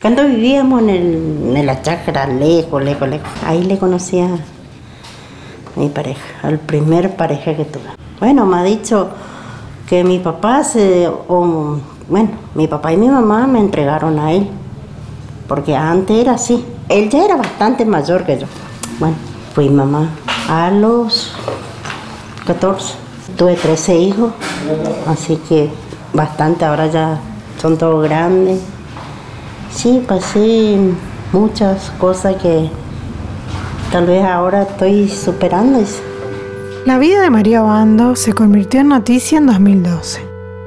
Cuando vivíamos en, el, en la chacra, lejos, lejos, lejos, ahí le conocía a mi pareja, al primer pareja que tuve. Bueno, me ha dicho que mi papá se, o, bueno, mi papá y mi mamá me entregaron a él, porque antes era así. Él ya era bastante mayor que yo. Bueno, fui mamá a los 14. Tuve 13 hijos, así que bastante, ahora ya son todos grandes. Sí, pasé muchas cosas que tal vez ahora estoy superando. La vida de María Bando se convirtió en noticia en 2012.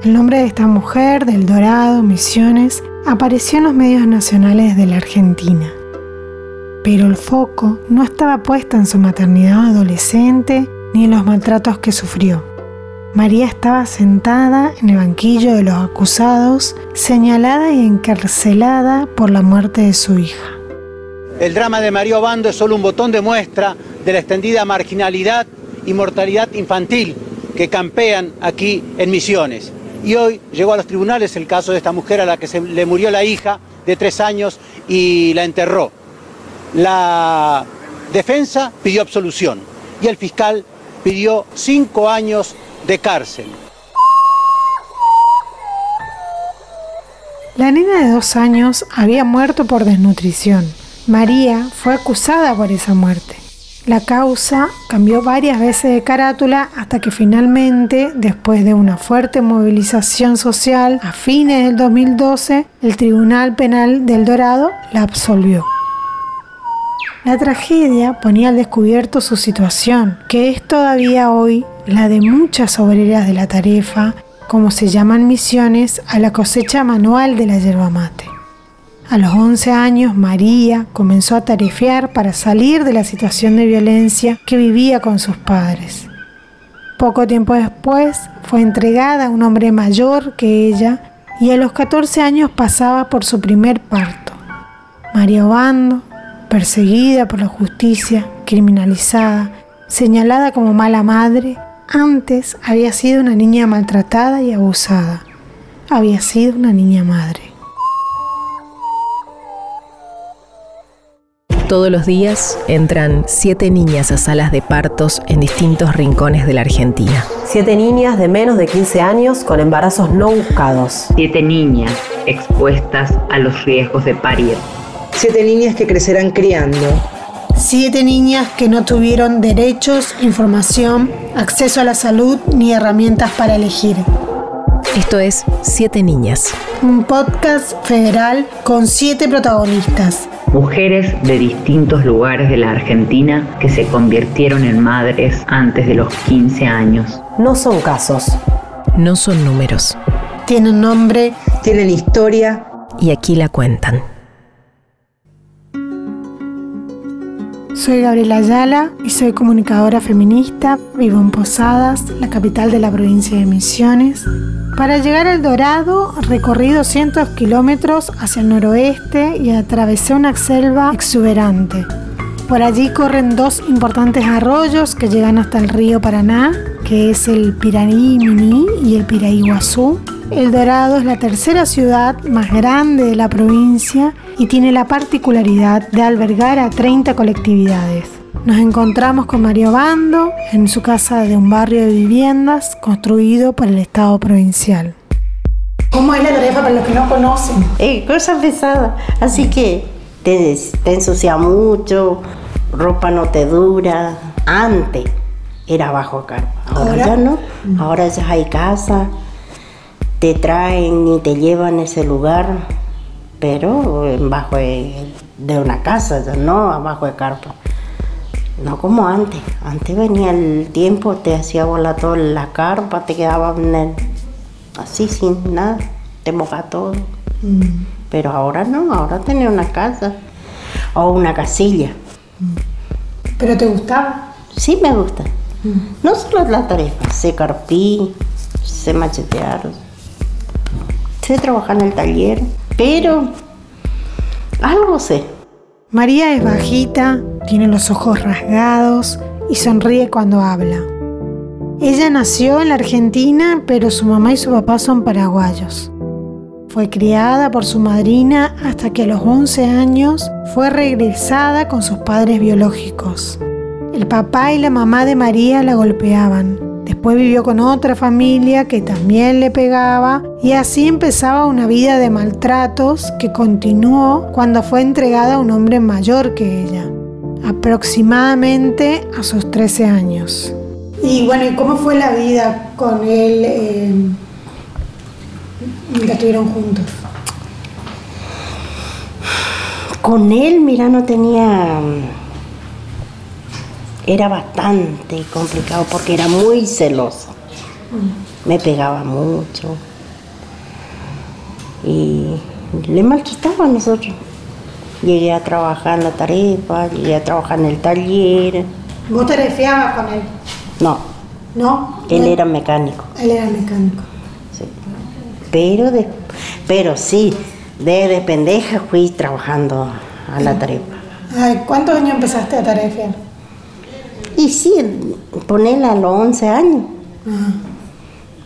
El nombre de esta mujer, del Dorado, Misiones, apareció en los medios nacionales de la Argentina. Pero el foco no estaba puesto en su maternidad adolescente ni en los maltratos que sufrió. María estaba sentada en el banquillo de los acusados, señalada y encarcelada por la muerte de su hija. El drama de María Obando es solo un botón de muestra de la extendida marginalidad y mortalidad infantil que campean aquí en Misiones. Y hoy llegó a los tribunales el caso de esta mujer a la que se le murió la hija de tres años y la enterró. La defensa pidió absolución y el fiscal pidió cinco años de cárcel. La nena de dos años había muerto por desnutrición. María fue acusada por esa muerte. La causa cambió varias veces de carátula hasta que finalmente, después de una fuerte movilización social, a fines del 2012, el Tribunal Penal del Dorado la absolvió. La tragedia ponía al descubierto su situación, que es todavía hoy la de muchas obreras de la tarefa, como se llaman misiones, a la cosecha manual de la yerba mate. A los 11 años, María comenzó a tarefear para salir de la situación de violencia que vivía con sus padres. Poco tiempo después, fue entregada a un hombre mayor que ella y a los 14 años pasaba por su primer parto. María Obando, perseguida por la justicia, criminalizada, señalada como mala madre, antes había sido una niña maltratada y abusada. Había sido una niña madre. Todos los días entran siete niñas a salas de partos en distintos rincones de la Argentina. Siete niñas de menos de 15 años con embarazos no buscados. Siete niñas expuestas a los riesgos de parir. Siete niñas que crecerán criando. Siete niñas que no tuvieron derechos, información, acceso a la salud ni herramientas para elegir. Esto es Siete Niñas. Un podcast federal con siete protagonistas. Mujeres de distintos lugares de la Argentina que se convirtieron en madres antes de los 15 años. No son casos. No son números. Tienen nombre. Tienen historia. Y aquí la cuentan. Soy Gabriela Ayala y soy comunicadora feminista. Vivo en Posadas, la capital de la provincia de Misiones. Para llegar al Dorado recorrí 200 kilómetros hacia el noroeste y atravesé una selva exuberante. Por allí corren dos importantes arroyos que llegan hasta el río Paraná, que es el Piraní Miní y el Piraí Guazú. El Dorado es la tercera ciudad más grande de la provincia y tiene la particularidad de albergar a 30 colectividades. Nos encontramos con Mario Bando en su casa de un barrio de viviendas construido por el Estado provincial. ¿Cómo es la tarea para los que no conocen? Eh, cosa pesada, así que te, te ensucia mucho, ropa no te dura. Antes era bajo carpa, ahora, ¿Ahora? ya no, ahora ya hay casa, te traen y te llevan a ese lugar, pero bajo de, una casa, no abajo de carpa. No como antes. Antes venía el tiempo, te hacía volar toda la carpa, te quedaba en el- así sin nada, te moja todo. Pero ahora no, ahora tenés una casa o una casilla. ¿Pero te gustaba? Sí me gusta. No solo la tarefa, sé carpí, sé machetear, sé trabajar en el taller, pero algo sé. María es bajita, tiene los ojos rasgados y sonríe cuando habla. Ella nació en la Argentina, pero su mamá y su papá son paraguayos. fue criada por su madrina hasta que a los 11 años fue regresada con sus padres biológicos. El papá y la mamá de María la golpeaban. Después vivió con otra familia que también le pegaba y así empezaba una vida de maltratos que continuó cuando fue entregada a un hombre mayor que ella, aproximadamente a sus 13 años. Y bueno, ¿y cómo fue la vida con él eh, mientras estuvieron juntos? Con él, mira, no tenía... Era bastante complicado porque era muy celoso. Me pegaba mucho. Y le maltrataba a nosotros. Llegué a trabajar en la tarefa, llegué a trabajar en el taller. ¿Vos te refiabas con él? No, ¿No? él era mecánico. Él era mecánico. sí. Pero, de, pero sí, desde pendeja fui trabajando a la tarefa. Ay, ¿Cuántos años empezaste a tarefiar? Y sí, ponerla a los 11 años. Ajá.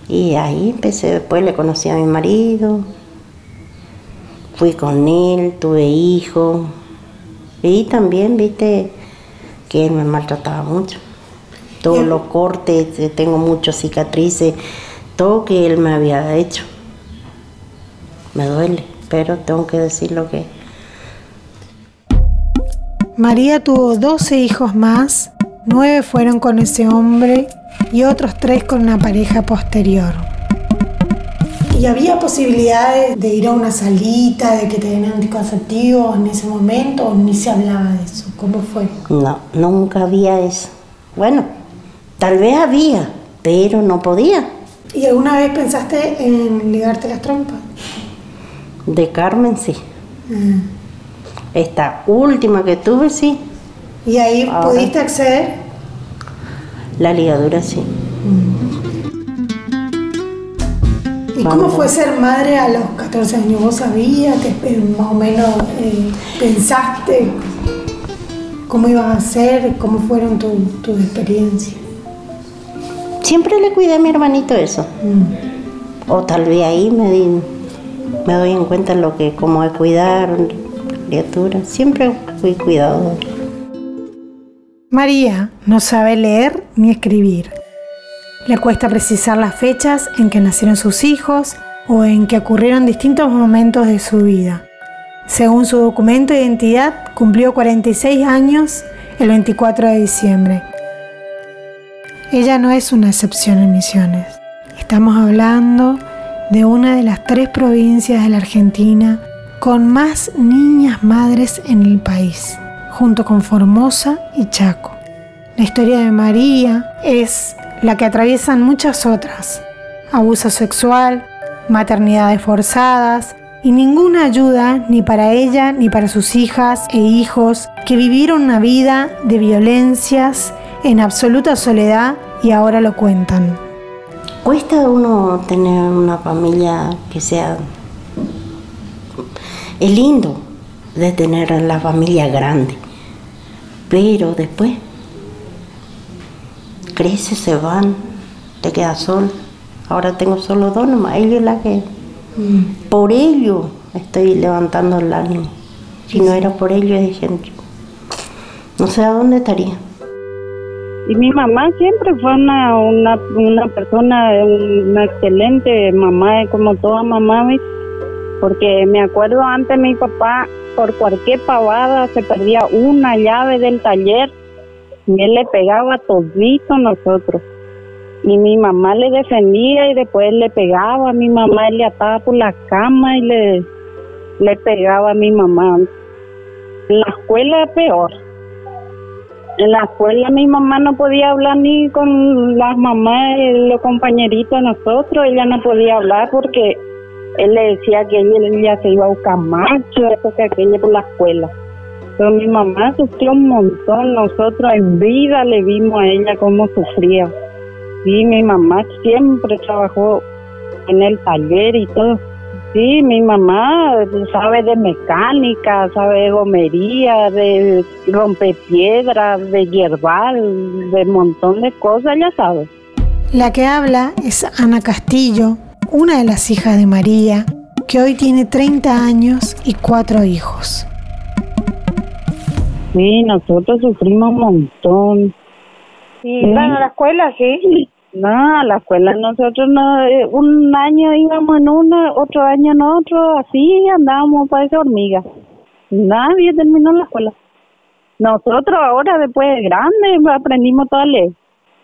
Y ahí empecé, después le conocí a mi marido, fui con él, tuve hijos. Y también, viste, que él me maltrataba mucho. Todos los cortes, eh, tengo muchas cicatrices, todo que él me había hecho. Me duele, pero tengo que decir lo que... María tuvo 12 hijos más, 9 fueron con ese hombre y otros 3 con una pareja posterior. ¿Y había posibilidades de ir a una salita, de que te den anticonceptivos en ese momento o ni se hablaba de eso? ¿Cómo fue? No, nunca había eso. Bueno, tal vez había, pero no podía. ¿Y alguna vez pensaste en ligarte las trompas? De Carmen sí. Ah. Esta última que tuve sí. ¿Y ahí Ahora. pudiste acceder? La ligadura sí. ¿Y cómo fue ser madre a los 14 años? ¿Vos sabías, te- más o menos eh, pensaste cómo ibas a ser? ¿Cómo fueron tu- tus experiencias? Siempre le cuidé a mi hermanito eso. Mm. O tal vez ahí me, di- me doy en cuenta lo que, cómo es cuidar criaturas. Siempre fui cuidado. María no sabe leer ni escribir. Le cuesta precisar las fechas en que nacieron sus hijos o en que ocurrieron distintos momentos de su vida. Según su documento de identidad, cumplió 46 años el 24 de diciembre. Ella no es una excepción en Misiones. Estamos hablando de una de las tres provincias de la Argentina con más niñas madres en el país, junto con Formosa y Chaco. La historia de María es la que atraviesan muchas otras. Abuso sexual, maternidades forzadas y ninguna ayuda ni para ella ni para sus hijas e hijos que vivieron una vida de violencias en absoluta soledad y ahora lo cuentan. Cuesta uno tener una familia que sea... Es lindo de tener la familia grande, pero después crece, se van, te quedas solo. Ahora tengo solo dos nomás, ellos la que... Por ello estoy levantando el ánimo. Si no era por ello, dije, no sé a dónde estaría. Y mi mamá siempre fue una, una, una persona, una excelente mamá, como toda mamá, porque me acuerdo antes mi papá, por cualquier pavada, se perdía una llave del taller y él le pegaba todito a nosotros. Y mi mamá le defendía y después le pegaba mi mamá, le ataba por la cama y le, le pegaba a mi mamá. En la escuela peor. En la escuela mi mamá no podía hablar ni con las mamás los compañeritos de nosotros, ella no podía hablar porque él le decía que ella, ella se iba a buscar macho, eso que aquello por la escuela. Pero mi mamá sufrió un montón, nosotros en vida le vimos a ella cómo sufría. Sí, mi mamá siempre trabajó en el taller y todo. Sí, mi mamá sabe de mecánica, sabe de gomería, de romper piedras, de hierbal, de un montón de cosas, ya sabe. La que habla es Ana Castillo, una de las hijas de María, que hoy tiene 30 años y cuatro hijos. Sí, nosotros sufrimos un montón. ¿Y van a la escuela, sí? No, a la escuela nosotros no, eh, un año íbamos en uno, otro año en otro, así andábamos para esa hormiga. Nadie terminó la escuela. Nosotros ahora, después de grande, aprendimos toda ley.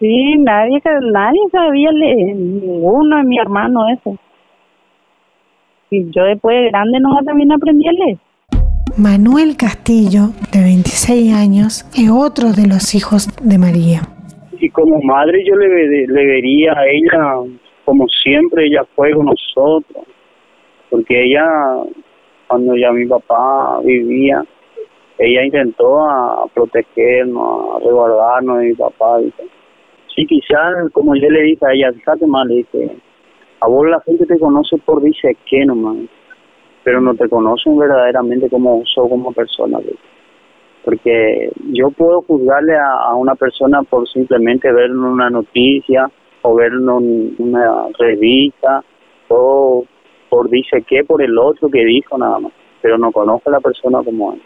Sí, nadie, nadie sabía leer, ninguno de mi hermano eso. Y yo después de grande no también aprendí a leer. Manuel Castillo, de 26 años, es otro de los hijos de María. Y como madre yo le, le vería a ella, como siempre ella fue con nosotros, porque ella, cuando ya mi papá vivía, ella intentó a protegernos, a resguardarnos de mi papá. Sí, quizás, como yo le dije a ella, fíjate mal, le dije, a vos la gente te conoce por dice que nomás, pero no te conocen verdaderamente como sos como persona. Porque yo puedo juzgarle a, una persona por simplemente ver una noticia o ver una revista o por dice que por el otro que dijo nada más, pero no conozco a la persona como es.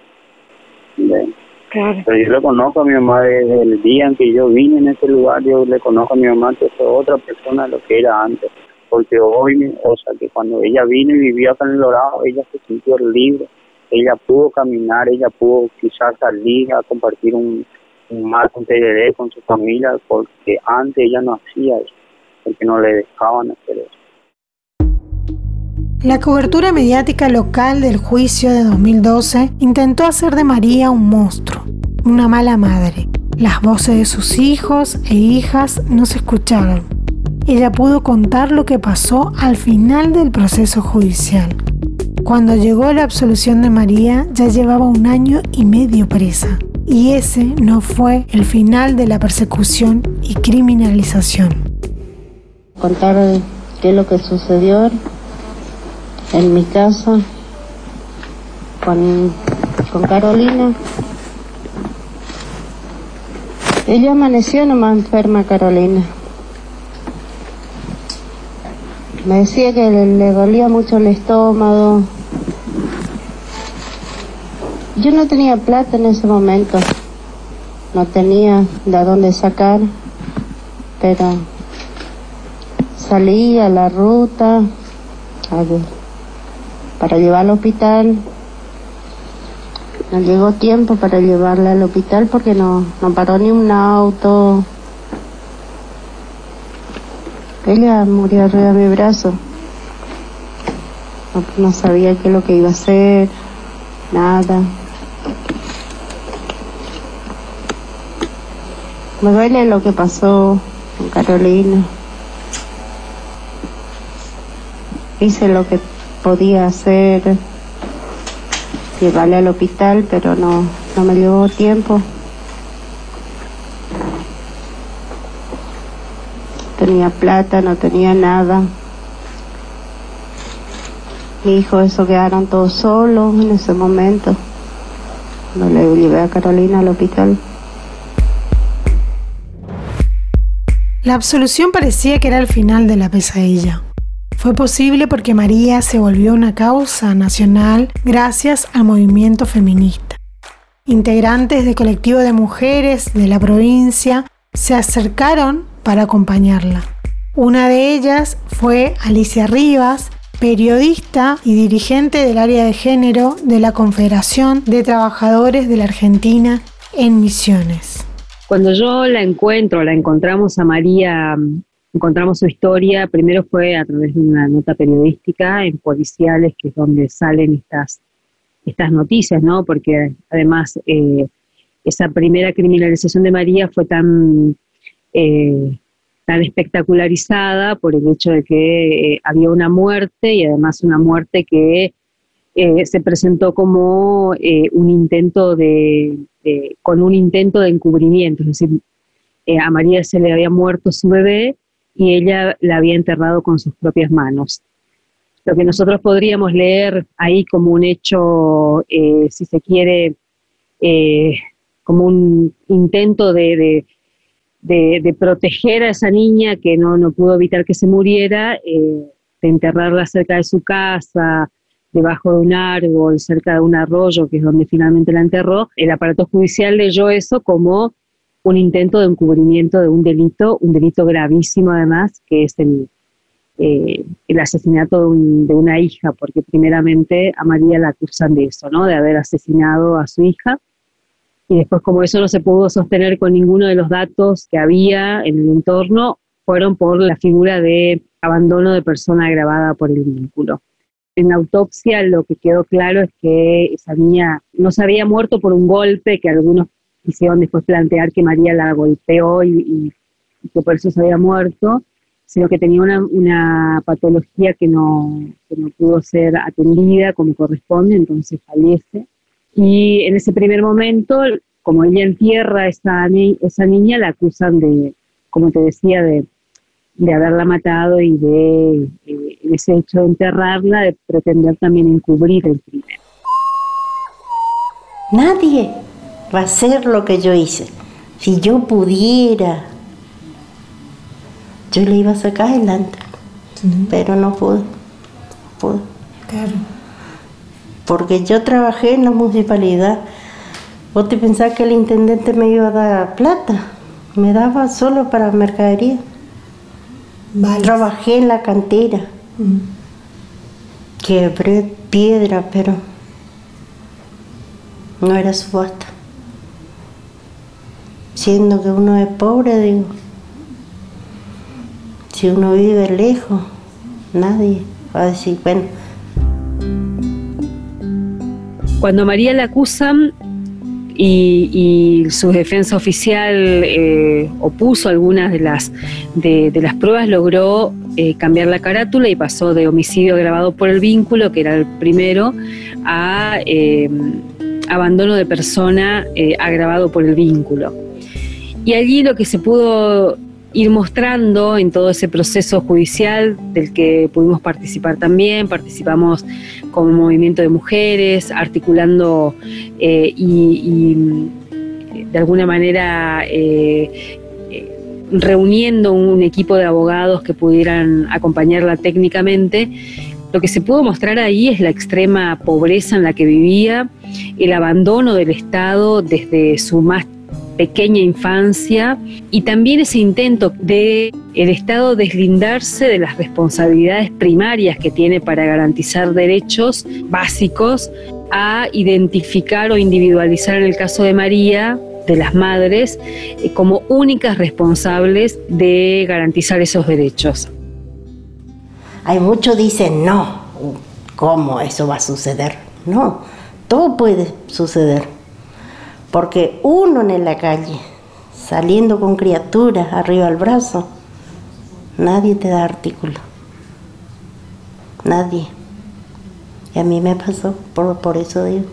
Pero yo le conozco a mi mamá desde el día en que yo vine en ese lugar, yo le conozco a mi mamá que fue otra persona de lo que era antes. Porque hoy, o sea, que cuando ella vino y vivía acá en el Dorado, ella se sintió libre, ella pudo caminar, ella pudo quizás salir a compartir un, un mar con con su familia, porque antes ella no hacía eso, porque no le dejaban hacer eso. La cobertura mediática local del juicio de 2012 intentó hacer de María un monstruo, una mala madre. Las voces de sus hijos e hijas no se escucharon. Ella pudo contar lo que pasó al final del proceso judicial. Cuando llegó la absolución de María ya llevaba un año y medio presa. Y ese no fue el final de la persecución y criminalización. Contar qué es lo que sucedió en mi casa con, con Carolina. Ella amaneció nomás enferma, Carolina. Me decía que le, dolía mucho el estómago. Yo no tenía plata en ese momento. No tenía de dónde sacar. Pero salí a la ruta. A ver para llevar al hospital. No llegó tiempo para llevarla al hospital porque no, no paró ni un auto. Ella murió arriba de mi brazo. No, sabía qué es lo que iba a hacer, nada. Me duele lo que pasó con Carolina. Hice lo que podía hacer, llevarle al hospital, pero no, no me llevó tiempo. Tenía plata, no tenía nada. Mi hijo, eso quedaron todos solos en ese momento. No le llevé a Carolina al hospital. La absolución parecía que era el final de la pesadilla. Fue posible porque María se volvió una causa nacional gracias al movimiento feminista. Integrantes del colectivo de mujeres de la provincia se acercaron para acompañarla. Una de ellas fue Alicia Rivas, periodista y dirigente del área de género de la Confederación de Trabajadores de la Argentina en Misiones. Cuando yo la encuentro, la encontramos a María encontramos su historia, primero fue a través de una nota periodística en Policiales, que es donde salen estas, estas noticias, ¿no? Porque además eh, esa primera criminalización de María fue tan, eh, tan espectacularizada por el hecho de que eh, había una muerte y además una muerte que se presentó como un intento de, con un intento de encubrimiento, es decir, a María se le había muerto su bebé y ella la había enterrado con sus propias manos. Lo que nosotros podríamos leer ahí como un hecho, eh, si se quiere, eh, como un intento de, proteger a esa niña que no, no pudo evitar que se muriera, eh, de enterrarla cerca de su casa, debajo de un árbol, cerca de un arroyo, que es donde finalmente la enterró, el aparato judicial leyó eso como un intento de encubrimiento de un delito, un delito gravísimo además, que es el, eh, el asesinato de, una hija, porque primeramente a María la acusan de eso, ¿no? De haber asesinado a su hija. Y después, como eso no se pudo sostener con ninguno de los datos que había en el entorno, fueron por la figura de abandono de persona agravada por el vínculo. En la autopsia lo que quedó claro es que esa niña no se había muerto por un golpe que algunos quisieron después plantear que María la golpeó y, que por eso se había muerto, sino que tenía una, patología que no, no pudo ser atendida como corresponde, entonces fallece. Y en ese primer momento, como ella entierra a esa, esa niña, la acusan de, como te decía, de, haberla matado y de, eh, ese hecho de enterrarla, de pretender también encubrir el crimen. Nadie va a hacer lo que yo hice. Si yo pudiera yo le iba a sacar adelante, pero no pude, pude. Claro. Porque yo trabajé en la municipalidad. ¿Vos te pensás que el intendente me iba a dar plata? Me daba solo para mercadería. Trabajé en la cantera. Quebré piedra, pero no era subasta. Siendo que uno es pobre, digo. Si uno vive lejos, nadie va a decir, bueno. Cuando María la acusan y, su defensa oficial eh, opuso algunas de las, de, las pruebas, logró eh, cambiar la carátula y pasó de homicidio agravado por el vínculo, que era el primero, a eh, abandono de persona agravado por el vínculo. Y allí lo que se pudo ir mostrando en todo ese proceso judicial del que pudimos participar también, participamos como movimiento de mujeres, articulando eh, y, de alguna manera eh, eh, reuniendo un equipo de abogados que pudieran acompañarla técnicamente. Lo que se pudo mostrar ahí es la extrema pobreza en la que vivía, el abandono del Estado desde su más pequeña infancia y también ese intento de el Estado deslindarse de las responsabilidades primarias que tiene para garantizar derechos básicos a identificar o individualizar en el caso de María de las madres eh, como únicas responsables de garantizar esos derechos. Hay muchos dicen, no, ¿cómo eso va a suceder? No, todo puede suceder porque uno en la calle, saliendo con criaturas arriba al brazo, nadie te da artículo. Nadie. Y a mí me pasó, por, por eso digo.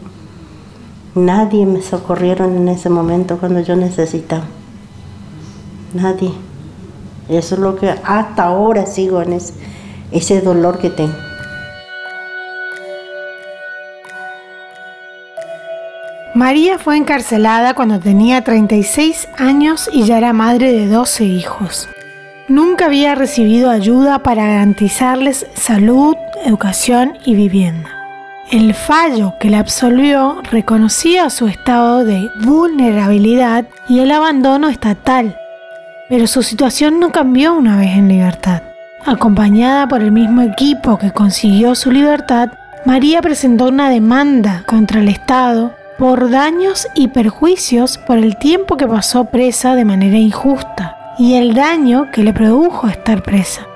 Nadie me socorrieron en ese momento cuando yo necesitaba. Nadie. Eso es lo que hasta ahora sigo en ese, ese dolor que tengo. María fue encarcelada cuando tenía 36 años y ya era madre de 12 hijos. Nunca había recibido ayuda para garantizarles salud, educación y vivienda. El fallo que la absolvió reconocía su estado de vulnerabilidad y el abandono estatal, pero su situación no cambió una vez en libertad. Acompañada por el mismo equipo que consiguió su libertad, María presentó una demanda contra el Estado por daños y perjuicios por el tiempo que pasó presa de manera injusta y el daño que le produjo estar presa.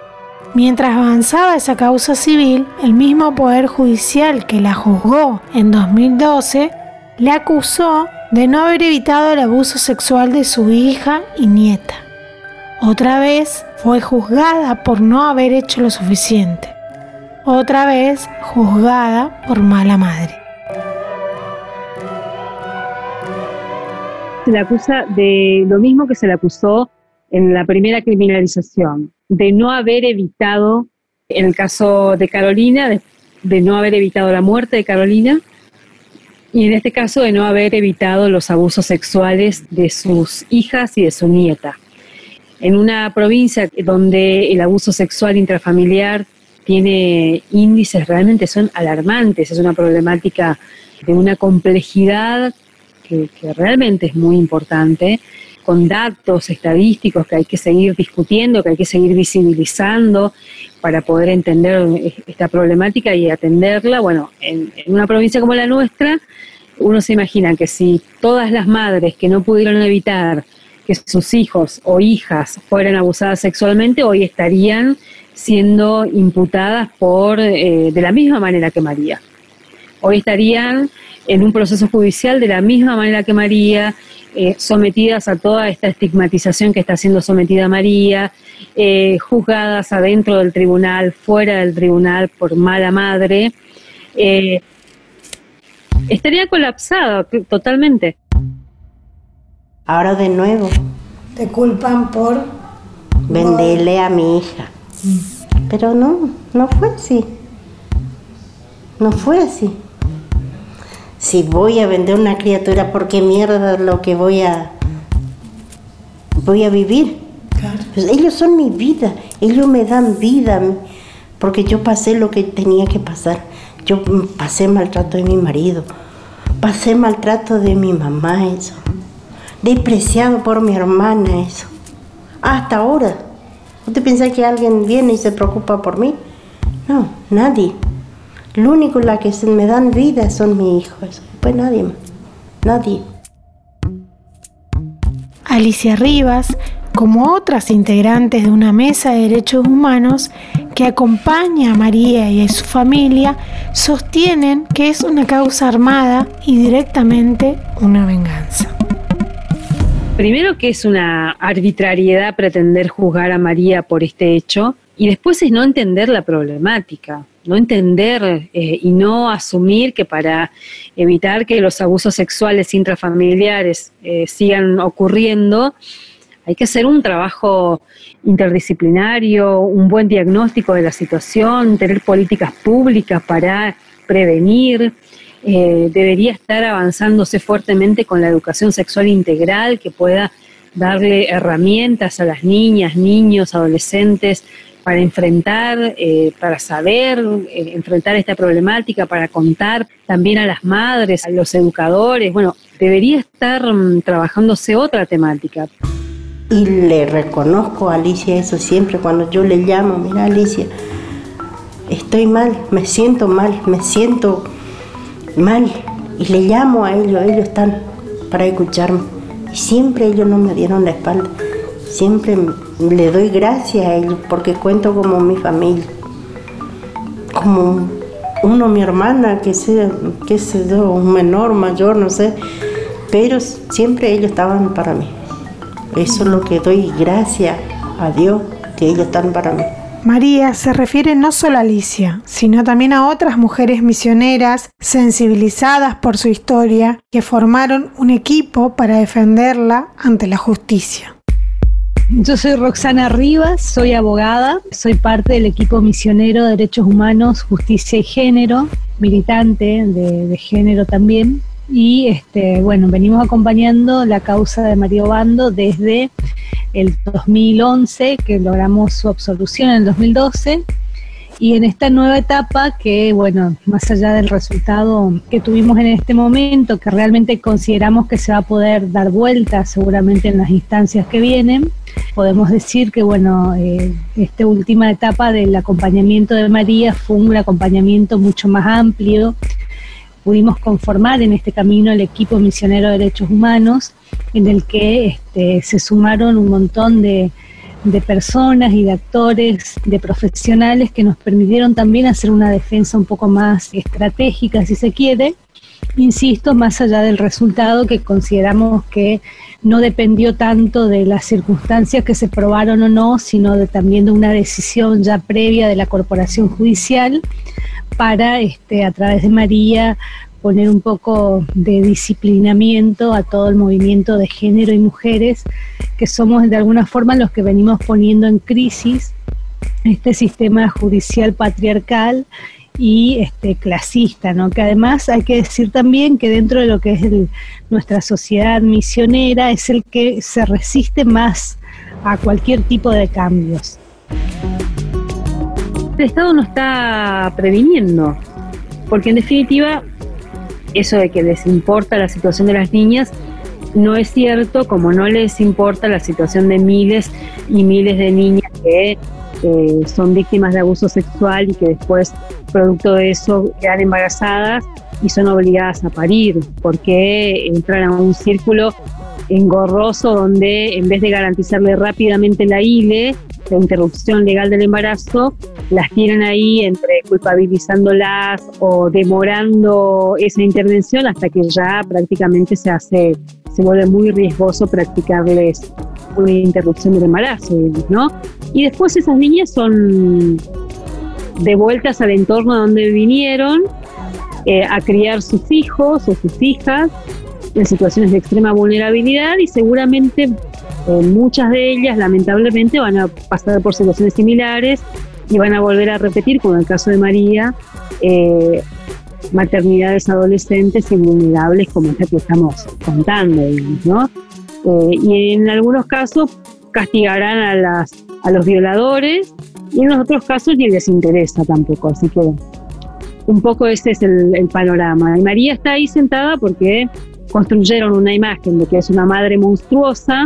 Mientras avanzaba esa causa civil, el mismo Poder Judicial que la juzgó en 2012 le acusó de no haber evitado el abuso sexual de su hija y nieta. Otra vez fue juzgada por no haber hecho lo suficiente. Otra vez juzgada por mala madre. Se le acusa de lo mismo que se le acusó en la primera criminalización, de no haber evitado, en el caso de Carolina, de, no haber evitado la muerte de Carolina, y en este caso de no haber evitado los abusos sexuales de sus hijas y de su nieta. En una provincia donde el abuso sexual intrafamiliar tiene índices realmente son alarmantes, es una problemática de una complejidad que, realmente es muy importante con datos estadísticos que hay que seguir discutiendo, que hay que seguir visibilizando para poder entender esta problemática y atenderla. Bueno, en, una provincia como la nuestra, uno se imagina que si todas las madres que no pudieron evitar que sus hijos o hijas fueran abusadas sexualmente, hoy estarían siendo imputadas por eh, de la misma manera que María. Hoy estarían en un proceso judicial de la misma manera que María, eh, sometidas a toda esta estigmatización que está siendo sometida María, eh, juzgadas adentro del tribunal, fuera del tribunal por mala madre, eh, estaría colapsado totalmente. Ahora de nuevo. Te culpan por venderle a mi hija. Pero no, no fue así. No fue así si voy a vender una criatura, ¿por qué mierda lo que voy a voy a vivir? Pues ellos son mi vida, ellos me dan vida, porque yo pasé lo que tenía que pasar. Yo pasé maltrato de mi marido, pasé maltrato de mi mamá, eso. Despreciado por mi hermana, eso. Hasta ahora. ¿Usted piensa que alguien viene y se preocupa por mí? No, nadie. Lo único la que me dan vida son mis hijos, pues nadie más, nadie. Alicia Rivas, como otras integrantes de una mesa de derechos humanos que acompaña a María y a su familia, sostienen que es una causa armada y directamente una venganza. Primero que es una arbitrariedad pretender juzgar a María por este hecho y después es no entender la problemática no entender eh, y no asumir que para evitar que los abusos sexuales intrafamiliares eh, sigan ocurriendo, hay que hacer un trabajo interdisciplinario, un buen diagnóstico de la situación, tener políticas públicas para prevenir. Eh, debería estar avanzándose fuertemente con la educación sexual integral que pueda darle herramientas a las niñas, niños, adolescentes para enfrentar, eh, para saber eh, enfrentar esta problemática, para contar también a las madres, a los educadores. Bueno, debería estar mm, trabajándose otra temática. Y le reconozco a Alicia eso siempre cuando yo le llamo, mira Alicia, estoy mal, me siento mal, me siento mal. Y le llamo a ellos, ellos están para escucharme. Y siempre ellos no me dieron la espalda. Siempre le doy gracias a ellos porque cuento como mi familia, como uno, mi hermana, que sea, sé yo, un menor, mayor, no sé, pero siempre ellos estaban para mí. Eso es lo que doy gracias a Dios, que ellos están para mí. María se refiere no solo a Alicia, sino también a otras mujeres misioneras sensibilizadas por su historia que formaron un equipo para defenderla ante la justicia. Yo soy Roxana Rivas, soy abogada, soy parte del equipo misionero de Derechos Humanos, Justicia y Género, militante de, género también. Y este, bueno, venimos acompañando la causa de María Obando desde el 2011, que logramos su absolución en el 2012 y en esta nueva etapa que, bueno, más allá del resultado que tuvimos en este momento, que realmente consideramos que se va a poder dar vuelta seguramente en las instancias que vienen, podemos decir que, bueno, eh, esta última etapa del acompañamiento de María fue un acompañamiento mucho más amplio. Pudimos conformar en este camino el equipo misionero de derechos humanos, en el que este, se sumaron un montón de de personas y de actores, de profesionales que nos permitieron también hacer una defensa un poco más estratégica, si se quiere, insisto, más allá del resultado que consideramos que no dependió tanto de las circunstancias que se probaron o no, sino de, también de una decisión ya previa de la corporación judicial para, este, a través de María, poner un poco de disciplinamiento a todo el movimiento de género y mujeres, que somos de alguna forma los que venimos poniendo en crisis este sistema judicial patriarcal y este clasista, ¿no? Que además hay que decir también que dentro de lo que es nuestra sociedad misionera es el que se resiste más a cualquier tipo de cambios. el Estado no está previniendo, porque en definitiva eso de que les importa la situación de las niñas no es cierto, como no les importa la situación de miles y miles de niñas que eh, son víctimas de abuso sexual y que después, producto de eso, quedan embarazadas y son obligadas a parir, porque entran a un círculo engorroso donde en vez de garantizarle rápidamente la ILE, la interrupción legal del embarazo, las tienen ahí entre culpabilizándolas o demorando esa intervención hasta que ya prácticamente se hace, se vuelve muy riesgoso practicarles una interrupción del embarazo, ¿no? Y después esas niñas son devueltas al entorno donde vinieron eh, a criar sus hijos o sus hijas en situaciones de extrema vulnerabilidad y seguramente eh, muchas de ellas lamentablemente van a pasar por situaciones similares y van a volver a repetir, como en el caso de María, eh, maternidades adolescentes y vulnerables como esta que estamos contando, ¿no? Eh, y en algunos casos castigarán a, las, a los violadores y en los otros casos ni les interesa tampoco, así que un poco ese es el, el panorama. Y María está ahí sentada porque construyeron una imagen de que es una madre monstruosa,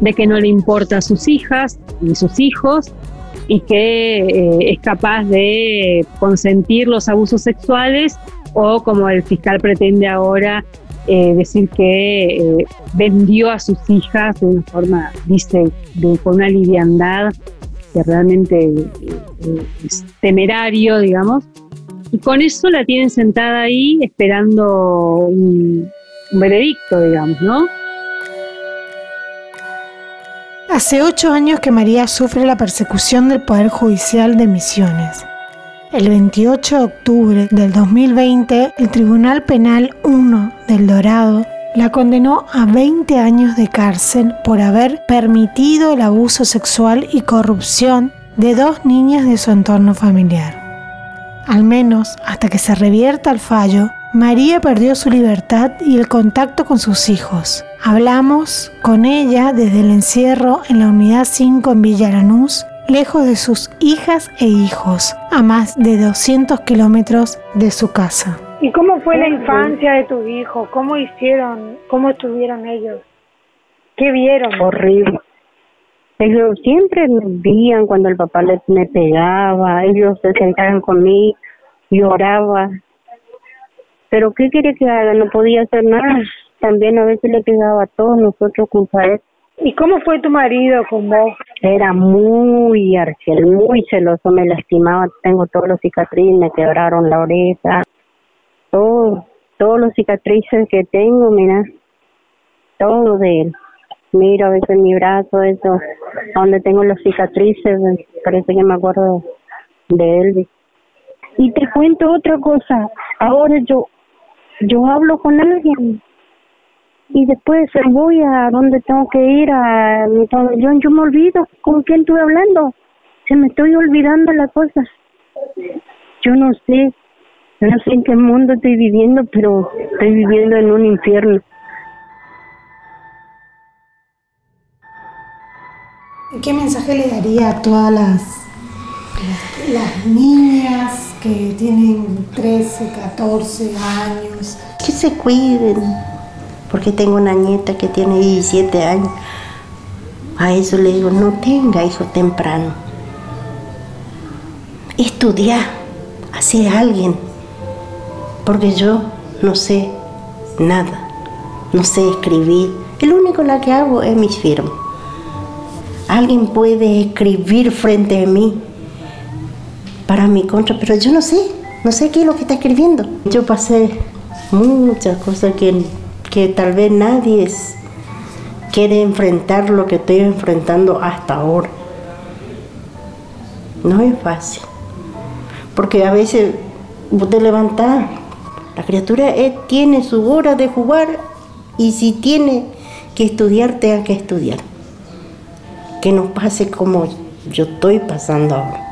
de que no le importa a sus hijas ni sus hijos y que eh, es capaz de consentir los abusos sexuales o como el fiscal pretende ahora eh, decir que eh, vendió a sus hijas de una forma, dice, de, con una liviandad que realmente es temerario, digamos, y con eso la tienen sentada ahí esperando un, veredicto, digamos, ¿no? Hace ocho años que María sufre la persecución del Poder Judicial de Misiones. El 28 de octubre del 2020, el Tribunal Penal 1 del Dorado la condenó a 20 años de cárcel por haber permitido el abuso sexual y corrupción de dos niñas de su entorno familiar. Al menos hasta que se revierta el fallo, María perdió su libertad y el contacto con sus hijos. Hablamos con ella desde el encierro en la unidad 5 en Villaranús, lejos de sus hijas e hijos, a más de 200 kilómetros de su casa. ¿Y cómo fue la infancia de tus hijos? ¿Cómo hicieron? ¿Cómo estuvieron ellos? ¿Qué vieron? Horrible. Ellos siempre me veían cuando el papá les, me pegaba, ellos se sentaban conmigo, lloraba. Pero ¿qué quiere que haga? No podía hacer nada. También a veces le pegaba a todos nosotros culpa él. ¿Y cómo fue tu marido con vos? Era muy arciel, muy celoso, me lastimaba, tengo todos los cicatrices, me quebraron la oreja, todo, todos los cicatrices que tengo, mira, todo de él miro a veces mi brazo, eso, donde tengo las cicatrices, parece que me acuerdo de él. Y te cuento otra cosa, ahora yo, yo hablo con alguien y después voy a donde tengo que ir, a mi pabellón, yo me olvido con quién estoy hablando, se me estoy olvidando las cosas. Yo no sé, no sé en qué mundo estoy viviendo, pero estoy viviendo en un infierno. ¿Qué mensaje le daría a todas las, niñas que tienen 13, 14 años? Que se cuiden, porque tengo una nieta que tiene 17 años. A eso le digo, no tenga hijo temprano. Estudia, hace alguien, porque yo no sé nada, no sé escribir. El único la que hago es mis firmas. Alguien puede escribir frente a mí para mi contra, pero yo no sé, no sé qué es lo que está escribiendo. Yo pasé muchas cosas que, que tal vez nadie quiere enfrentar lo que estoy enfrentando hasta ahora. No es fácil, porque a veces vos te levantás, la criatura tiene su hora de jugar y si tiene que estudiar, tenga que estudiar que no pase como yo estoy pasando ahora.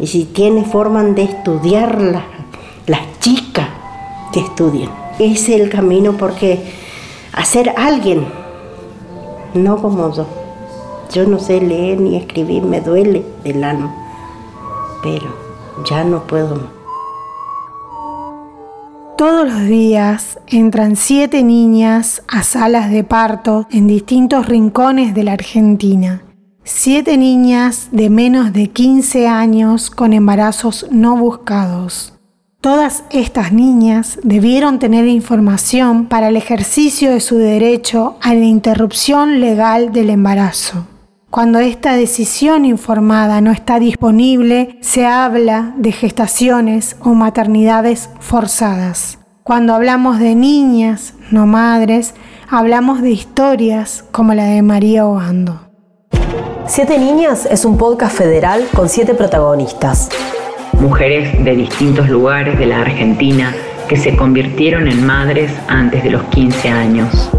Y si tiene forma de estudiar las chicas que estudien. Ese es el camino porque hacer alguien, no como yo, yo no sé leer ni escribir, me duele el alma, pero ya no puedo. Todos los días entran siete niñas a salas de parto en distintos rincones de la Argentina. Siete niñas de menos de 15 años con embarazos no buscados. Todas estas niñas debieron tener información para el ejercicio de su derecho a la interrupción legal del embarazo. Cuando esta decisión informada no está disponible, se habla de gestaciones o maternidades forzadas. Cuando hablamos de niñas, no madres, hablamos de historias como la de María Obando. Siete Niñas es un podcast federal con siete protagonistas. Mujeres de distintos lugares de la Argentina que se convirtieron en madres antes de los 15 años.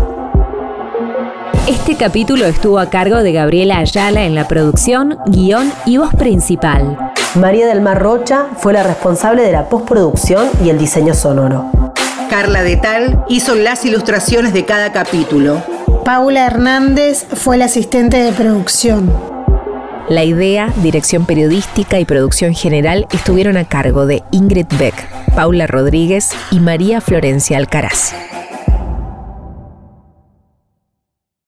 Este capítulo estuvo a cargo de Gabriela Ayala en la producción, guion y voz principal. María del Mar Rocha fue la responsable de la postproducción y el diseño sonoro. Carla de Tal hizo las ilustraciones de cada capítulo. Paula Hernández fue la asistente de producción. La idea, dirección periodística y producción general estuvieron a cargo de Ingrid Beck, Paula Rodríguez y María Florencia Alcaraz.